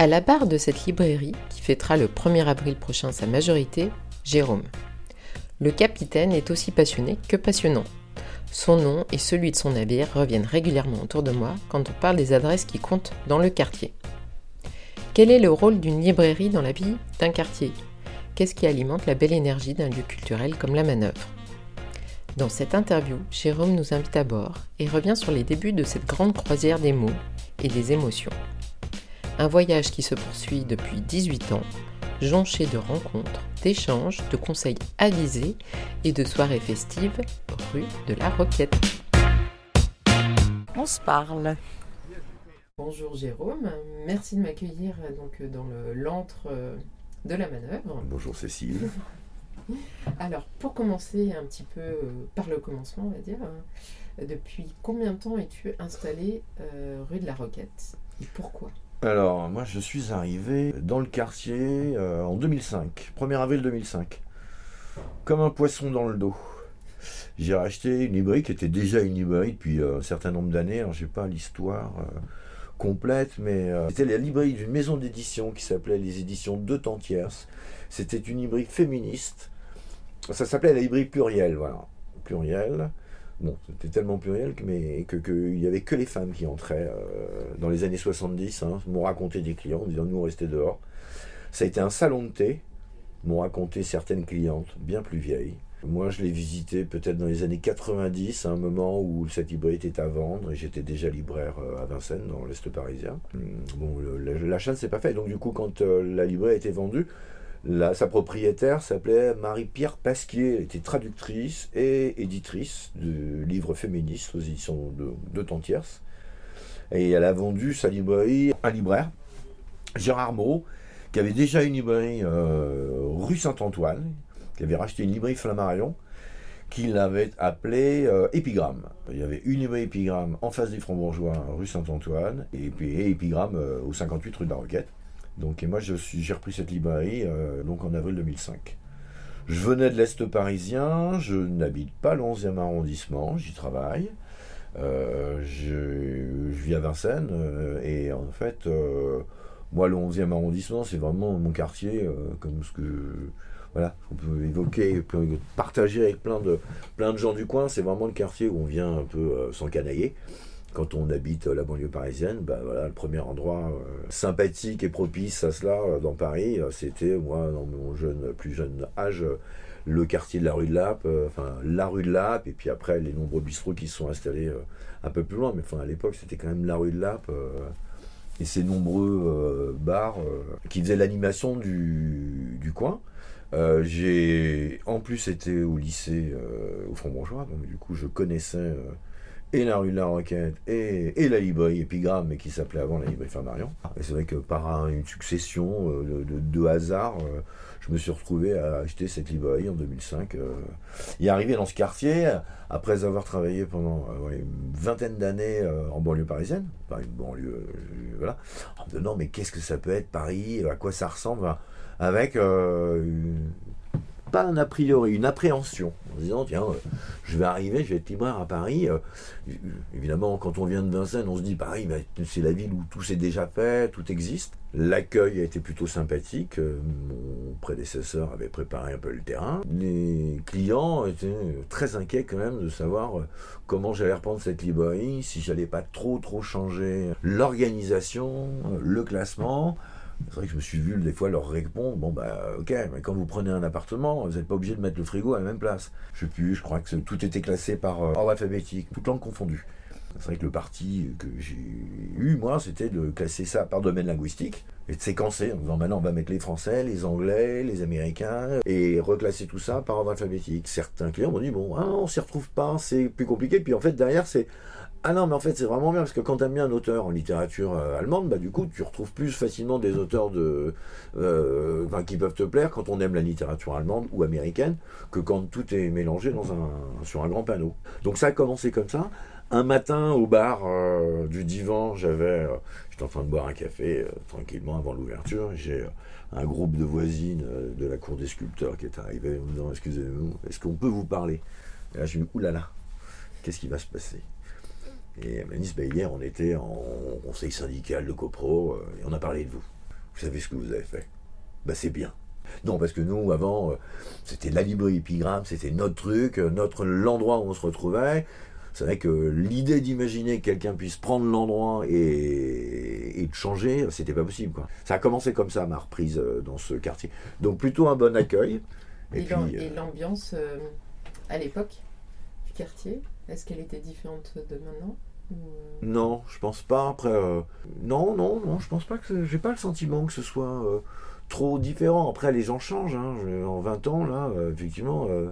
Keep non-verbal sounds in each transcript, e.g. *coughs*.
À la barre de cette librairie, qui fêtera le 1er avril prochain sa majorité, Jérôme. Le capitaine est aussi passionné que passionnant. Son nom et celui de son navire reviennent régulièrement autour de moi quand on parle des adresses qui comptent dans le quartier. Quel est le rôle d'une librairie dans la vie d'un quartier? Qu'est-ce qui alimente la belle énergie d'un lieu culturel comme la manœuvre? Dans cette interview, Jérôme nous invite à bord et revient sur les débuts de cette grande croisière des mots et des émotions. Un voyage qui se poursuit depuis 18 ans, jonché de rencontres, d'échanges, de conseils avisés et de soirées festives rue de la Roquette. On se parle. Bonjour Jérôme, merci de m'accueillir donc dans le l'antre de la manœuvre. Bonjour Cécile. *laughs* Alors pour commencer un petit peu euh, par le commencement on va dire, hein, depuis combien de temps es-tu installé euh, rue de la Roquette et pourquoi? Alors, moi, je suis arrivé dans le quartier euh, en 2005, 1er avril 2005, comme un poisson dans le dos. J'ai racheté une librairie qui était déjà une librairie depuis euh, un certain nombre d'années. Alors, j'ai pas l'histoire euh, complète, mais c'était la librairie d'une maison d'édition qui s'appelait les éditions De Tantiers. C'était une librairie féministe. Ça s'appelait la librairie plurielle, voilà. Plurielle. Bon, c'était tellement pluriel que, mais, que, que il y avait que les femmes qui entraient euh, dans les années 70, hein, m'ont raconté des clients en disant nous on restait dehors. Ça a été un salon de thé, m'ont raconté certaines clientes bien plus vieilles. Moi, je l'ai visité peut-être dans les années 90, à un moment où cette librairie était à vendre, et j'étais déjà libraire euh, à Vincennes, dans l'Est parisien. Hum, Bon, le- ne s'est pas fait, donc du coup, quand euh, la librairie a été vendue, sa propriétaire s'appelait Marie-Pierre Pasquier, elle était traductrice et éditrice de livres féministes aux éditions de, de. Et elle a vendu sa librairie à un libraire, Gérard Moreau, qui avait déjà une librairie euh, rue Saint-Antoine, qui avait racheté une librairie Flammarion, qu'il avait appelée euh, Épigramme. Il y avait une librairie Épigramme en face des Francs-Bourgeois, rue Saint-Antoine, et puis Épigramme euh, au 58 rue de la Roquette. Donc, et moi, j'ai repris cette librairie euh, donc en avril 2005. Je venais de l'Est parisien, je n'habite pas le 11e arrondissement, j'y travaille. Euh, je, vis à Vincennes euh, et en fait, moi, le 11e arrondissement, c'est vraiment mon quartier, comme ce que voilà, on peut évoquer, partager avec plein de, plein de gens du coin. C'est vraiment le quartier où on vient un peu s'encanailler. Quand on habite la banlieue parisienne, bah voilà, le premier endroit euh, sympathique et propice à cela euh, dans Paris, euh, c'était moi dans mon jeune, plus jeune âge, le quartier de la rue de Lappe, enfin la rue de Lappe, et puis après les nombreux bistrots qui se sont installés un peu plus loin, mais enfin à l'époque c'était quand même la rue de Lappe. et ces nombreux bars qui faisaient l'animation du, coin. J'ai en plus été au lycée au Franc-Bourgeois, donc du coup je connaissais et la rue de la Roquette et, et la librairie Épigramme, mais qui s'appelait avant la librairie Flammarion. Et c'est vrai que par un- une succession euh, de, de, de hasards, euh, je me suis retrouvé à acheter cette librairie en 2005. euh, et arrivé dans ce quartier, après avoir travaillé pendant une vingtaine d'années en banlieue parisienne, une banlieue, voilà, en me demandant mais qu'est-ce que ça peut être Paris, à quoi ça ressemble, avec une- pas un a priori, une appréhension, en se disant tiens, euh, je vais arriver, je vais être libraire à Paris. euh, évidemment, quand on vient de Vincennes, on se dit Paris, bah, c'est la ville où tout s'est déjà fait, tout existe. L'accueil a été plutôt sympathique. euh, Mon prédécesseur avait préparé un peu le terrain. Les clients étaient très inquiets quand même de savoir euh, comment j'allais reprendre cette librairie, si j'allais pas trop trop changer l'organisation, euh, le classement. C'est vrai que je me suis vu des fois leur répondre bon bah ok mais quand vous prenez un appartement vous n'êtes pas obligé de mettre le frigo à la même place. Je sais plus, je crois que tout était classé par euh, ordre alphabétique, toutes langues confondues. C'est vrai que le parti que j'ai eu, moi, c'était de classer ça par domaine linguistique et de séquencer en disant maintenant on va mettre les Français, les Anglais, les Américains et reclasser tout ça par ordre alphabétique. Certains clients m'ont dit bon, ah, on s'y retrouve pas, c'est plus compliqué. Puis en fait, derrière, c'est ah non, mais en fait, c'est vraiment bien parce que quand tu aimes bien un auteur en littérature euh, allemande, bah du coup, tu retrouves plus facilement des auteurs de, euh, qui peuvent te plaire quand on aime la littérature allemande ou américaine que quand tout est mélangé sur un grand panneau. Donc ça a commencé comme ça. Un matin au bar euh, du divan, j'avais, j'étais en train de boire un café tranquillement avant l'ouverture. J'ai un groupe de voisines de la cour des sculpteurs qui est arrivé en me disant Excusez-nous, est-ce qu'on peut vous parler? Et là, je me dis Oulala, qu'est-ce qui va se passer? Et elle m'a dit Bah, Hier, on était en conseil syndical de copro euh, et on a parlé de vous. vous savez ce que vous avez fait? Bah c'est bien. Non, parce que nous, avant, euh, c'était la librairie épigramme, c'était notre truc, euh, notre l'endroit où on se retrouvait. C'est vrai que l'idée d'imaginer que quelqu'un puisse prendre l'endroit et, et de changer, c'était pas possible. Quoi. Ça a commencé comme ça, ma reprise dans ce quartier. Donc plutôt un bon accueil. Et, et l'ambiance à l'époque du quartier, est-ce qu'elle était différente de maintenant? Non, je pense pas. Après, non, non, non, je pense pas que j'ai pas le sentiment que ce soit trop différent. Après, les gens changent. Hein. En 20 ans, là, euh, effectivement, euh,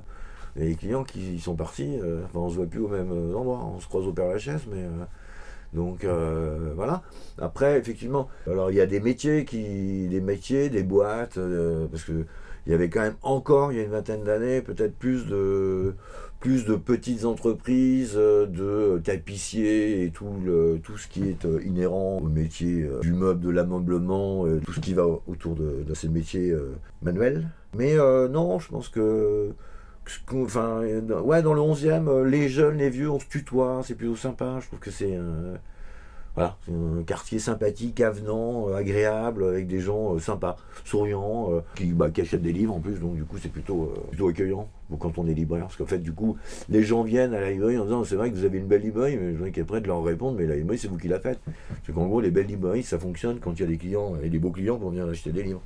les clients qui sont partis, euh, enfin, on se voit plus au même endroit. On se croise au Père Lachaise, mais. donc voilà. Après, effectivement, alors il y a des métiers qui, des métiers, des boîtes, parce que il y avait quand même encore, il y a une vingtaine d'années, peut-être plus de plus de petites entreprises, euh, de tapissiers et tout, le, tout ce qui est euh, inhérent au métier euh, du meuble, de l'ameublement, tout ce qui va autour de, ces métiers manuels. Mais non, je pense que, enfin, ouais, dans le 11e, les jeunes, les vieux, on se tutoie, c'est plutôt sympa. Je trouve que c'est voilà, c'est un quartier sympathique, avenant, euh, agréable, avec des gens euh, sympas, souriants, euh, bah, qui, achètent des livres en plus, donc du coup c'est plutôt, plutôt accueillant quand on est libraire. Parce qu'en fait, du coup, les gens viennent à la librairie en disant c'est vrai que vous avez une belle librairie, mais je voudrais prêt de leur répondre mais la librairie c'est vous qui la faites. C'est qu'en gros, les belles librairies ça fonctionne quand il y a des clients et des beaux clients qui viennent acheter des livres.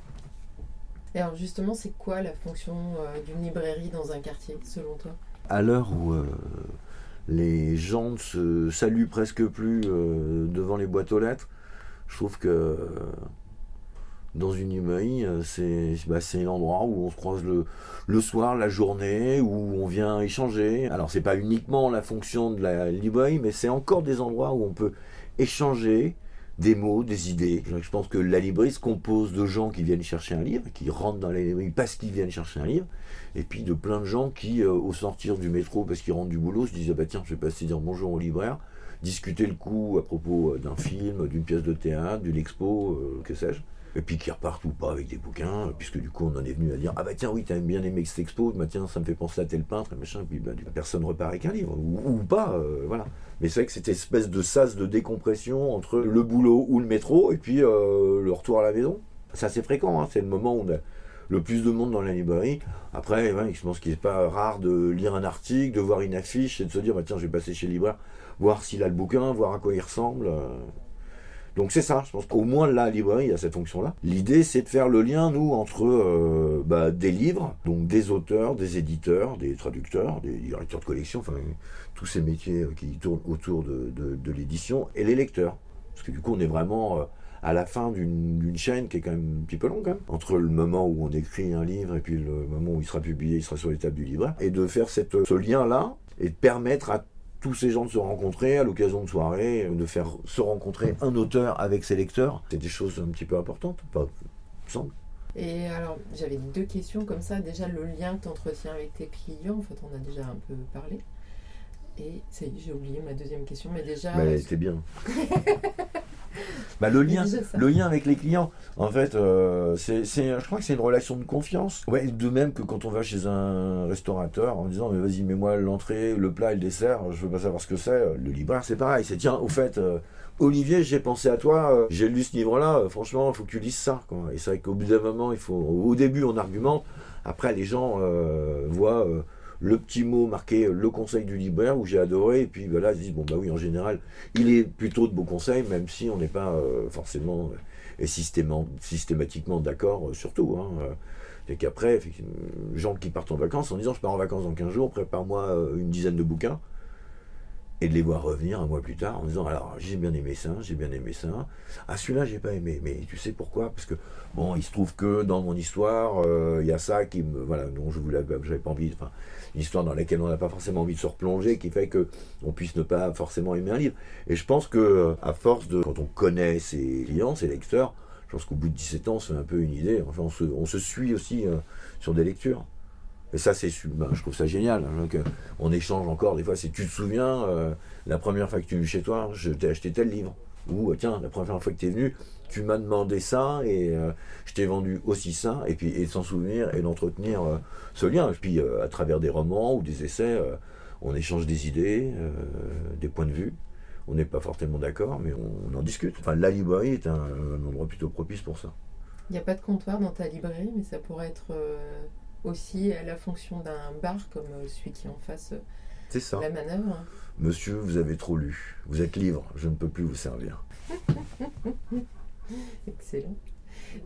Et alors justement, c'est quoi la fonction d'une librairie dans un quartier selon toi? À l'heure où les gens ne se saluent presque plus euh, devant les boîtes aux lettres. Je trouve que dans une librairie, euh, c'est bah, l'endroit où on se croise le, le, soir, la journée, où on vient échanger. Alors c'est pas uniquement la fonction de la librairie, mais c'est encore des endroits où on peut échanger, des mots, des idées. Je pense que la librairie se compose de gens qui viennent chercher un livre, qui rentrent dans la librairie parce qu'ils viennent chercher un livre, et puis de plein de gens qui, euh, au sortir du métro, parce qu'ils rentrent du boulot, se disent ah bah tiens, je vais passer dire bonjour au libraire, discuter le coup à propos euh, d'un film, d'une pièce de théâtre, d'une expo, euh, que sais-je et puis qui repartent ou pas avec des bouquins, puisque du coup on en est venu à dire ah bah tiens oui t'as bien aimé cette expo, bah tiens ça me fait penser à tel peintre, et machin, puis bah, personne repart avec un livre, ou, pas, euh, voilà. Mais c'est vrai que cette espèce de sas de décompression entre le boulot ou le métro, et puis euh, le retour à la maison. C'est assez fréquent, hein. c'est le moment où on a le plus de monde dans la librairie. Après, je pense qu'il n'est pas rare de lire un article, de voir une affiche, et de se dire bah tiens je vais passer chez le libraire, voir s'il a le bouquin, voir à quoi il ressemble. Euh. Donc c'est ça, je pense qu'au moins la librairie a cette fonction-là. L'idée, c'est de faire le lien, nous, entre euh, bah, des livres, donc des auteurs, des éditeurs, des traducteurs, des directeurs de collection, enfin tous ces métiers euh, qui tournent autour de, l'édition, et les lecteurs. Parce que du coup, on est vraiment euh, à la fin d'une chaîne qui est quand même un petit peu longue, hein. entre le moment où on écrit un livre et puis le moment où il sera publié, il sera sur les tables du libraire, et de faire ce lien-là et de permettre à tous ces gens de se rencontrer à l'occasion de soirées, de faire se rencontrer un auteur avec ses lecteurs. C'est des choses un petit peu importantes, pas semble. Et alors, j'avais deux questions comme ça. Déjà, le lien que tu entretiens avec tes clients, en fait, on a déjà un peu parlé. Et ça y est, j'ai oublié ma deuxième question, mais déjà. Mais c'était bien. *laughs* *laughs* Bah, le, lien, le lien avec les clients, en fait, euh, c'est, je crois que c'est une relation de confiance. Ouais, de même que quand on va chez un restaurateur en disant mais vas-y mets-moi l'entrée, le plat et le dessert, je veux pas savoir ce que c'est. Le libraire c'est pareil, c'est tiens au fait euh, Olivier j'ai pensé à toi, euh, j'ai lu ce livre-là, franchement il faut que tu lises ça. Quoi. Et c'est vrai qu'au bout d'un moment il faut, au début on argumente, après les gens voient le petit mot marqué le conseil du libraire où j'ai adoré et puis voilà ils disent bon bah oui en général il est plutôt de beaux conseils même si on n'est pas euh, forcément et euh, systématiquement d'accord euh, sur tout hein, et qu'après gens qui partent en vacances en disant je pars en vacances dans 15 jours prépare-moi une dizaine de bouquins et de les voir revenir un mois plus tard en disant alors j'ai bien aimé ça, j'ai bien aimé ça. Ah celui-là j'ai pas aimé, mais tu sais pourquoi? Parce que bon il se trouve que dans mon histoire il y a ça qui me voilà dont je voulais j'avais pas envie enfin une histoire dans laquelle on n'a pas forcément envie de se replonger, qui fait que on puisse ne pas forcément aimer un livre. Et je pense que à force de, quand on connaît ses clients, ses lecteurs, je pense qu'au bout de 17 ans, c'est un peu une idée. Enfin, on se, suit aussi euh, sur des lectures. Et ça, c'est, ben, je trouve ça génial. Hein, on échange encore des fois. Si tu te souviens, euh, la première fois que tu es venu chez toi, je t'ai acheté tel livre. Ou tiens, la première fois que tu es venu, tu m'as demandé ça et euh, je t'ai vendu aussi ça, et puis et de s'en souvenir et d'entretenir euh, ce lien. Et puis euh, à travers des romans ou des essais, on échange des idées, des points de vue. On n'est pas forcément d'accord, mais on, en discute. Enfin, la librairie est un, endroit plutôt propice pour ça. Il n'y a pas de comptoir dans ta librairie, mais ça pourrait être euh, aussi à la fonction d'un bar comme euh, celui qui est en face euh, C'est ça. la manœuvre. Monsieur, vous avez trop lu. Vous êtes libre, je ne peux plus vous servir. *laughs* Excellent.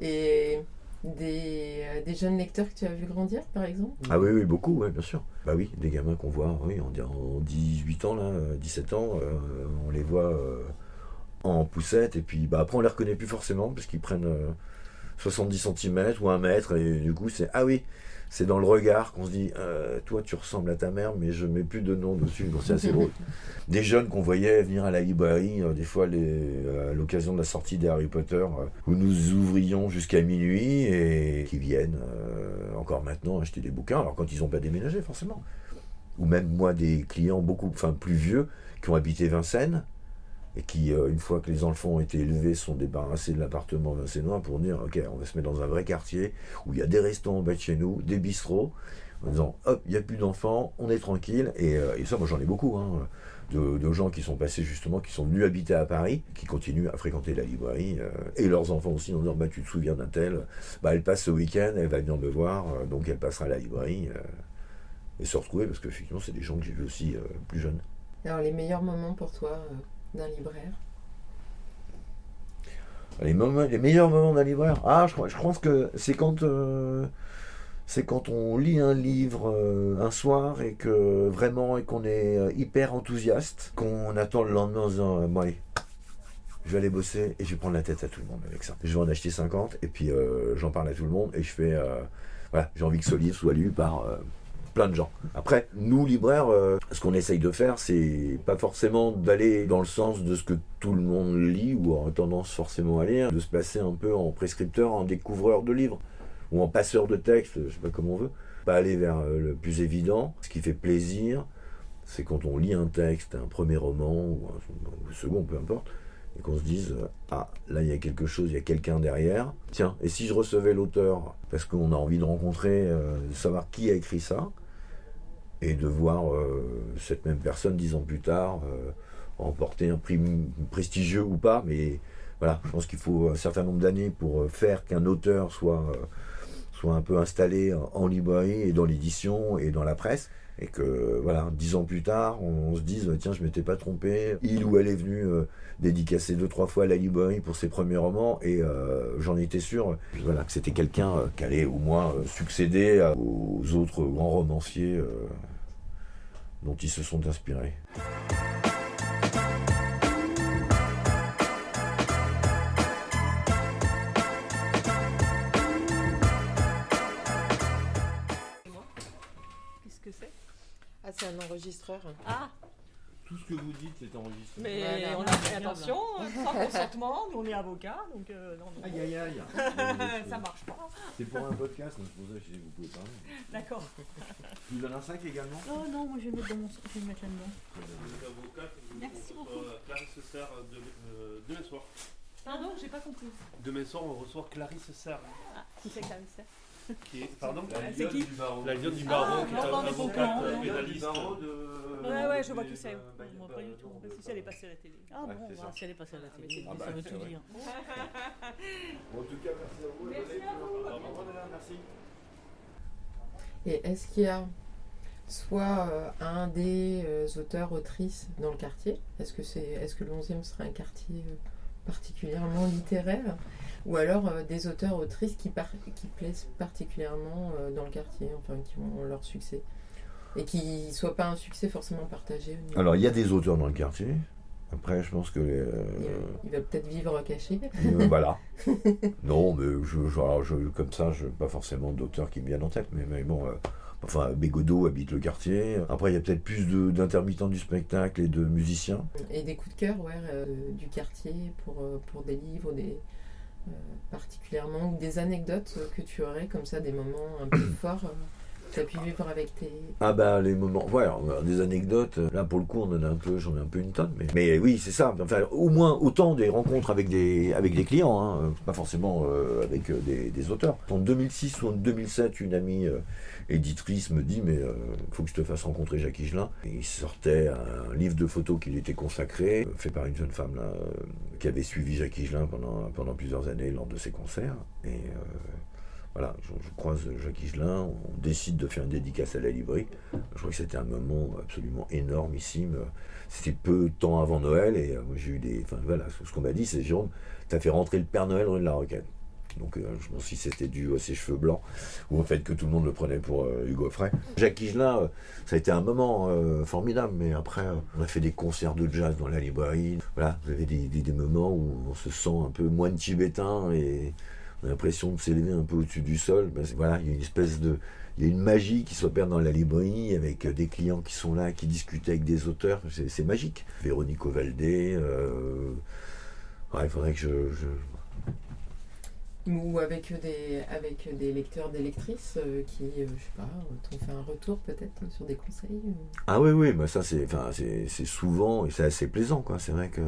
Et des, euh, des jeunes lecteurs que tu as vu grandir, par exemple? Ah oui, oui, beaucoup, ouais, bien sûr. Bah oui, des gamins qu'on voit, oui, en, en 18 ans, là, euh, 17 ans, euh, on les voit euh, en poussette, et puis bah, après on les reconnaît plus forcément, parce qu'ils prennent euh, 70 cm ou 1 mètre, et du coup c'est, ah oui, c'est dans le regard qu'on se dit, euh, toi tu ressembles à ta mère, mais je mets plus de nom dessus, donc c'est assez drôle. *laughs* Des jeunes qu'on voyait venir à la librairie, euh, des fois les, euh, à l'occasion de la sortie des Harry Potter, euh, où nous ouvrions jusqu'à minuit, et qui viennent encore maintenant acheter des bouquins, alors quand ils n'ont pas déménagé forcément. Ou même moi des clients beaucoup enfin, plus vieux qui ont habité Vincennes, et qui, euh, une fois que les enfants ont été élevés, sont débarrassés de l'appartement vincenois pour dire ok, on va se mettre dans un vrai quartier où il y a des restaurants en bas de chez nous, des bistrots, en disant hop, il n'y a plus d'enfants, on est tranquille. Et, euh, ça, moi j'en ai beaucoup, hein, de, gens qui sont passés justement, qui sont venus habiter à Paris, qui continuent à fréquenter la librairie, euh, et leurs enfants aussi en disant bah, tu te souviens d'un tel, bah, elle passe ce week-end, elle va venir me voir, donc elle passera à la librairie. et se retrouver parce qu'effectivement, c'est des gens que j'ai vus aussi plus jeunes. Alors, les meilleurs moments pour toi d'un libraire Les, moments, les meilleurs moments d'un libraire Ah, je, je pense que c'est quand, euh, c'est quand on lit un livre euh, un soir et que vraiment et qu'on est euh, hyper enthousiaste, qu'on attend le lendemain en disant bon, allez, je vais aller bosser et je vais prendre la tête à tout le monde avec ça. Je vais en acheter 50 et puis j'en parle à tout le monde et je fais voilà, j'ai envie que ce livre soit lu par plein de gens. Après, nous libraires, euh, ce qu'on essaye de faire, c'est pas forcément d'aller dans le sens de ce que tout le monde lit ou a tendance forcément à lire, de se placer un peu en prescripteur, en découvreur de livres ou en passeur de texte, je sais pas comment on veut. Pas aller vers euh, le plus évident. Ce qui fait plaisir, c'est quand on lit un texte, un premier roman ou un, second, peu importe, et qu'on se dise euh, ah là il y a quelque chose, il y a quelqu'un derrière. Tiens, et si je recevais l'auteur parce qu'on a envie de rencontrer, de savoir qui a écrit ça, et de voir euh, cette même personne dix ans plus tard euh, remporter un prix prestigieux ou pas, mais voilà, je pense qu'il faut un certain nombre d'années pour euh, faire qu'un auteur soit euh, soit un peu installé en librairie et dans l'édition et dans la presse et que voilà dix ans plus tard on, se dise tiens je m'étais pas trompé il ou elle est venu euh, dédicacer deux trois fois à la librairie pour ses premiers romans et euh, j'en étais sûr voilà que c'était quelqu'un euh, qui allait au moins succéder aux autres grands romanciers dont ils se sont inspirés. C'est un enregistreur. Ah, Tout ce que vous dites est enregistré. mais Voilà. on a fait attention, sans *laughs* consentement, nous on est avocat, donc euh, non, non. Aïe aïe aïe *laughs* ça marche pas. C'est pour un podcast, donc c'est pour ça que je dis, vous pouvez parler. D'accord. Tu donnes un 5 également Oh non, moi je vais mettre, dans mon... je vais le mettre là-dedans. Merci beaucoup. reçoit Clarisse Serre de, euh, demain soir. Pardon, j'ai pas compris. Demain soir, on reçoit Clarisse Serre, Ah, qui c'est me sert qui est, pardon c'est qui La lionne du Ah, baron, qui est euh, hein. pénaliste. Ouais, ouais, je vois qui c'est. Moi, pas du tout. Parce que si elle est passée à la télé. Ah bon, bah, si elle est passée à la télé, Ah bah, ça veut tout dire. *laughs* En tout cas, merci à vous. Merci à vous. Merci. Et est-ce qu'il y a soit euh, un des euh, auteurs, autrices dans le quartier? Est-ce que, c'est, est-ce que le 11e serait un quartier euh, particulièrement littéraire? Ou alors euh, des auteurs, autrices qui, par- qui plaisent particulièrement euh, dans le quartier, enfin qui ont leur succès Et qui ne soient pas un succès forcément partagé Alors, il y a des auteurs dans le quartier. Après, je pense que. euh, il, va peut-être vivre caché. voilà. *laughs* Non, mais je, je- alors, je- comme ça, je pas forcément d'auteurs qui me viennent en tête. Mais, mais bon, enfin, Bégodeau habite le quartier. Après, il y a peut-être plus d'intermittents du spectacle et de musiciens. Et des coups de cœur ouais, euh, du quartier pour, euh, pour des livres, des, particulièrement, ou des anecdotes que tu aurais, comme ça, des moments un peu forts euh, Tu as pu vivre avec tes. Ah bah les moments, voilà, a des anecdotes. Là pour le coup, on en a un peu, j'en ai un peu une tonne, mais, mais oui, c'est ça. Enfin, au moins autant des rencontres avec des avec des clients, hein, pas forcément euh, avec euh, des, des auteurs. En 2006 ou en 2007, une amie euh, éditrice me dit mais il faut que je te fasse rencontrer Jacques Higelin. Il sortait un livre de photos qui lui était consacré, euh, fait par une jeune femme euh, qui avait suivi Jacques Higelin pendant pendant plusieurs années lors de ses concerts. Et euh, voilà, je, croise Jacques Higelin, on décide de faire une dédicace à la librairie. Je crois que c'était un moment absolument énormissime. C'était peu de temps avant Noël et euh, j'ai eu des. Enfin voilà, ce qu'on m'a dit, c'est Jérôme, t'as fait rentrer le Père Noël rue de la Roquette. Donc euh, je pense si c'était dû à ses cheveux blancs ou au fait que tout le monde le prenait pour euh, Hugo Frey. Jacques Higelin, euh, ça a été un moment euh, formidable, mais après euh, on a fait des concerts de jazz dans la librairie. Voilà, vous avez des, des- des moments où on se sent un peu moine tibétain et on a l'impression de s'élever un peu au-dessus du sol. Voilà, il y a une espèce de. Il y a une magie qui s'opère dans la librairie avec euh, des clients qui sont là, qui discutent avec des auteurs. C'est magique. Véronique Ovaldé. euh, ouais, il faudrait que je- je, Ou avec des, avec des lecteurs, des lectrices euh, qui, euh, je sais pas, t'ont fait un retour peut-être sur des conseils Ah oui, oui, mais ça c'est souvent et c'est assez plaisant, quoi. C'est vrai que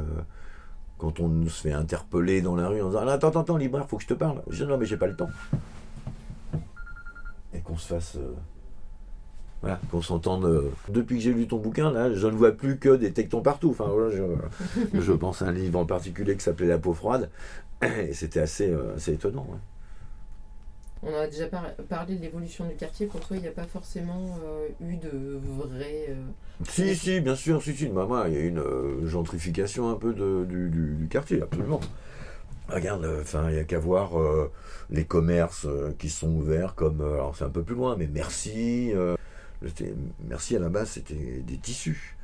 quand on se fait interpeller dans la rue en disant Ah, Attends, attends, libraire, faut que je te parle. Je dis Non, mais j'ai pas le temps. Et qu'on se fasse. euh, voilà, qu'on s'entende. euh, Depuis que j'ai lu ton bouquin, là, je ne vois plus que des tectons partout. Enfin, voilà, je, je pense à un livre en particulier qui s'appelait La peau froide. Et c'était assez, euh, assez étonnant. On a déjà par- parlé de l'évolution du quartier. Pour toi, il n'y a pas forcément euh, eu de vrai. euh, Si, si, bien sûr, si, si. Bah, moi, il y a une euh, gentrification un peu de- du, du- du quartier, absolument. Regarde, enfin, il n'y a qu'à voir les commerces qui sont ouverts, comme, alors c'est un peu plus loin, mais merci. merci à la base, c'était des tissus.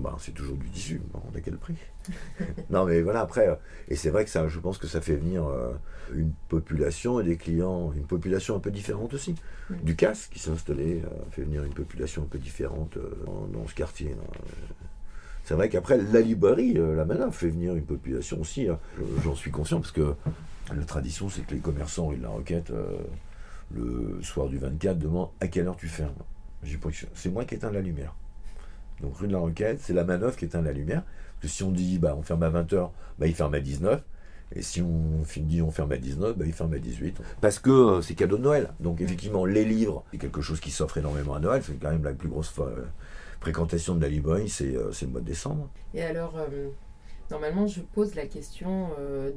Bah, c'est toujours du tissu, bon, à quel prix *laughs* Non, mais voilà, après, euh, et c'est vrai que ça, je pense que ça fait venir euh, une population et des clients, une population un peu différente aussi. Du casse qui s'est installé, fait venir une population un peu différente dans, dans ce quartier. Euh, C'est vrai qu'après, la librairie, la Mana, fait venir une population aussi. hein. Je- J'en suis conscient parce que la tradition, c'est que les commerçants de la euh, le soir du 24, demandent à quelle heure tu fermes? C'est moi qui éteins la lumière. Donc rue de la Roquette, c'est la manœuvre qui éteint la lumière. Parce que si on dit bah, on ferme à 20h, bah, il ferme à 19. Et si on dit on ferme à 19, bah, il ferme à 18. Parce que euh, c'est cadeau de Noël. Donc effectivement, les livres, c'est quelque chose qui s'offre énormément à Noël. C'est quand même la plus grosse euh, fréquentation de la librairie, c'est euh, c'est le mois de décembre. Et alors, normalement, je pose la question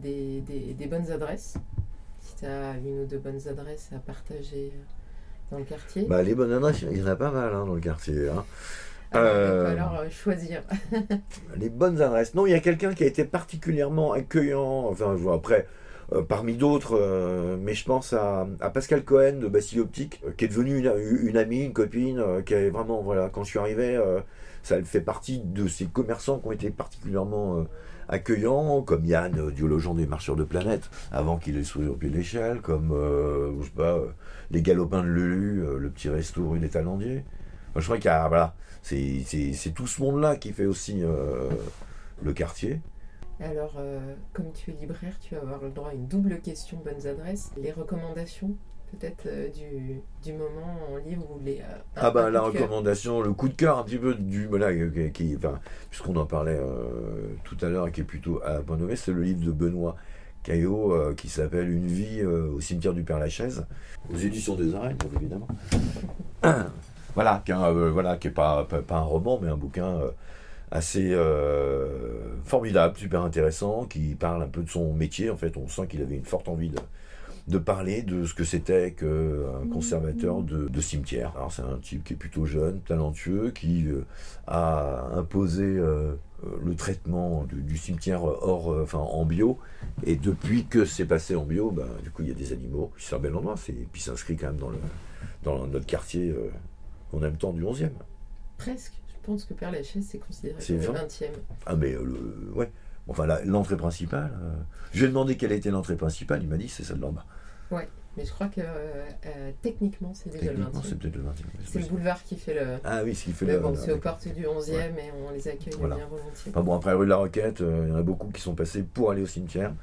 des, des- des bonnes adresses. Si tu as une ou deux bonnes adresses à partager dans le quartier. Bah, les bonnes adresses, il y en a pas mal hein, dans le quartier. hein. Alors, va euh, falloir euh, choisir. *laughs* Les bonnes adresses. Non, il y a quelqu'un qui a été particulièrement accueillant, enfin, je vois après, euh, parmi d'autres, euh, mais je pense à, à Pascal Cohen de Bastille Optique, qui est devenu une, une amie, une copine, qui est vraiment, voilà, quand je suis arrivé, ça fait partie de ces commerçants qui ont été particulièrement accueillants, comme Yann, euh, duologian des marcheurs de planète, avant qu'il ait au pied de l'échelle, comme, je sais pas, les galopins de Lulu, le petit resto rue des Talendiers. Moi, je crois qu'il y a, voilà, c'est c'est- c'est tout ce monde-là qui fait aussi euh, le quartier. Alors, euh, comme tu es libraire, tu vas avoir le droit à une double question bonnes adresses. Les recommandations, peut-être, euh, du, du moment en livre ou les. Ah bah la cœur. recommandation, le coup de cœur un petit peu du voilà qui, qui- enfin, puisqu'on en parlait tout à l'heure et qui est plutôt à nommé, c'est le livre de Benoît Caillot euh, qui s'appelle Une vie euh, au cimetière du Père Lachaise aux éditions des Arènes bien évidemment. *laughs* voilà, qui est, un, euh, voilà, est pas, pas, un roman mais un bouquin euh, assez euh, formidable, super intéressant, qui parle un peu de son métier. En fait, on sent qu'il avait une forte envie de, parler de ce que c'était qu'un conservateur de, cimetière. Alors c'est un type qui est plutôt jeune, talentueux, qui a imposé le traitement du, cimetière hors, enfin en bio. Et depuis que c'est passé en bio, ben, du coup il y a des animaux. C'est un bel endroit. Et puis s'inscrit quand même dans, le, dans notre quartier qu'on aime tant du 11e. Presque. Je pense que Père Lachaise, c'est considéré C'est comme le vrai 20e. Ah mais euh, le, ouais. Enfin l'entrée principale. euh, je lui ai demandé quelle était l'entrée principale. Il m'a dit c'est celle d'en bas. Mais je crois que euh, euh, techniquement, c'est déjà le Techniquement 20e. c'est peut-être le 20e. C'est le boulevard qui fait le. Ah oui, ce qui fait le. bon, c'est aux portes du 11e et on les accueille Voilà. bien volontiers. Enfin bon, après rue de la Roquette, il y en a beaucoup qui sont passés pour aller au cimetière,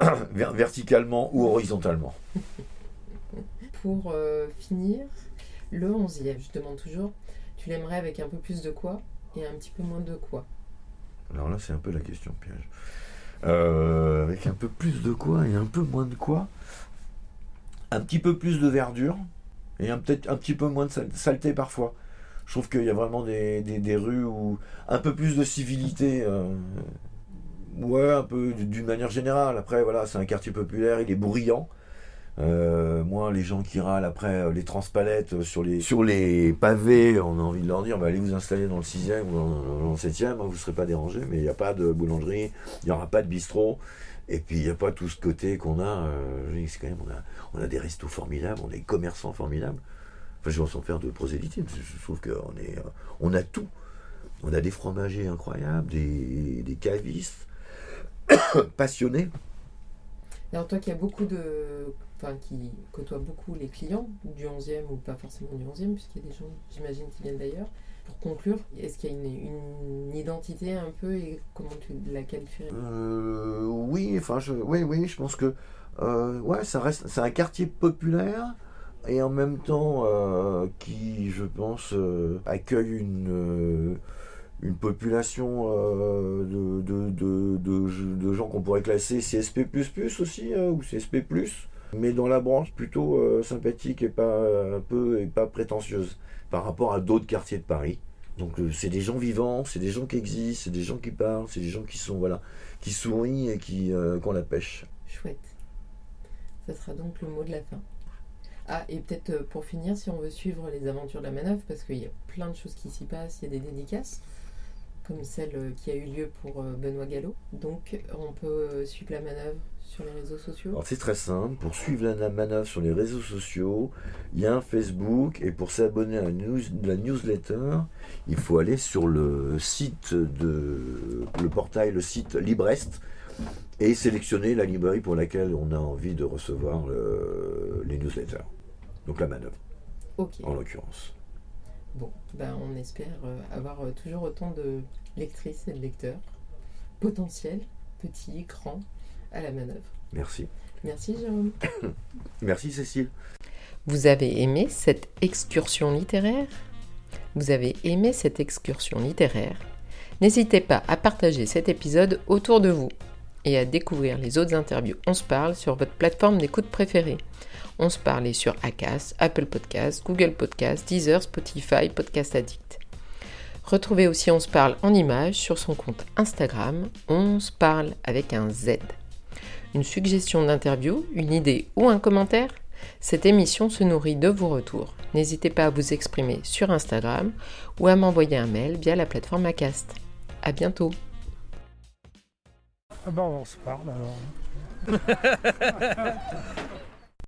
*coughs* ver- verticalement ou horizontalement. pour finir, le 11e, je demande toujours, tu l'aimerais avec un peu plus de quoi et un petit peu moins de quoi? Alors là, c'est un peu la question piège. Euh, avec un peu plus de quoi et un peu moins de quoi? Un petit peu plus de verdure et peut-être un petit peu moins de sal- saleté parfois. Je trouve qu'il y a vraiment des, rues où un peu plus de civilité. euh, ouais, un peu d'une manière générale. Après, voilà, c'est un quartier populaire, il est bruyant. Euh, moi, les gens qui râlent après euh, les transpalettes euh, sur les, sur les pavés, on a envie de leur dire bah, allez vous installer dans le 6e ou dans, dans le 7e, hein, vous ne serez pas dérangés, mais il n'y a pas de boulangerie, il n'y aura pas de bistrot, et puis il n'y a pas tout ce côté qu'on a. euh, je dis, c'est quand même, on, a, on a des restos formidables, on a des commerçants formidables. Enfin, je vais sans faire de prosélytisme, je je trouve qu'on est, euh, on a tout. On a des fromagers incroyables, des, des cavistes *coughs* passionnés. Alors toi qui as beaucoup de... Enfin, qui côtoie beaucoup les clients du 11e ou pas forcément du 11e, puisqu'il y a des gens, j'imagine, qui viennent d'ailleurs. Pour conclure, est-ce qu'il y a une, identité un peu et comment tu la qualifierais? Euh, oui, enfin, je, oui, oui, je pense que euh, ouais, ça reste, c'est un quartier populaire et en même temps euh, qui, je pense, accueille une population de, gens qu'on pourrait classer CSP++ aussi euh, ou CSP+, mais dans la branche plutôt euh, sympathique et pas un peu et pas prétentieuse par rapport à d'autres quartiers de Paris. Donc euh, c'est des gens vivants, c'est des gens qui existent, c'est des gens qui parlent, c'est des gens qui sont voilà, qui sourient et qui euh, ont la pêche. Chouette. Ça sera donc le mot de la fin. Ah, et peut-être euh, pour finir, si on veut suivre les aventures de la manœuvre, parce qu'il y a plein de choses qui s'y passent, il y a des dédicaces, comme celle euh, qui a eu lieu pour euh, Benoît Gallo. Donc, on peut euh, suivre la manœuvre sur les réseaux sociaux. Alors c'est très simple, pour suivre la, manœuvre sur les réseaux sociaux, il y a un Facebook et pour s'abonner à la, news- la newsletter, il faut aller sur le site de le portail, le site Librest et sélectionner la librairie pour laquelle on a envie de recevoir le- les newsletters. Donc la manœuvre Ok. en l'occurrence. Bon, ben on espère euh, avoir euh, toujours autant de lectrices et de lecteurs potentiels, petits, grands, à la manœuvre. Merci. Merci Jérôme. *coughs* Merci Cécile. Vous avez aimé cette excursion littéraire? Vous avez aimé cette excursion littéraire? N'hésitez pas à partager cet épisode autour de vous et à découvrir les autres interviews On se parle sur votre plateforme d'écoute préférée. On se parle est sur Acast, Apple Podcasts, Google Podcasts, Deezer, Spotify, Podcast Addict. Retrouvez aussi On se parle en images sur son compte Instagram, On se parle avec un Z. Une suggestion d'interview, une idée ou un commentaire cette émission se nourrit de vos retours. N'hésitez pas à vous exprimer sur Instagram ou à m'envoyer un mail via la plateforme Acast. À bientôt. Ah on se parle alors. *laughs*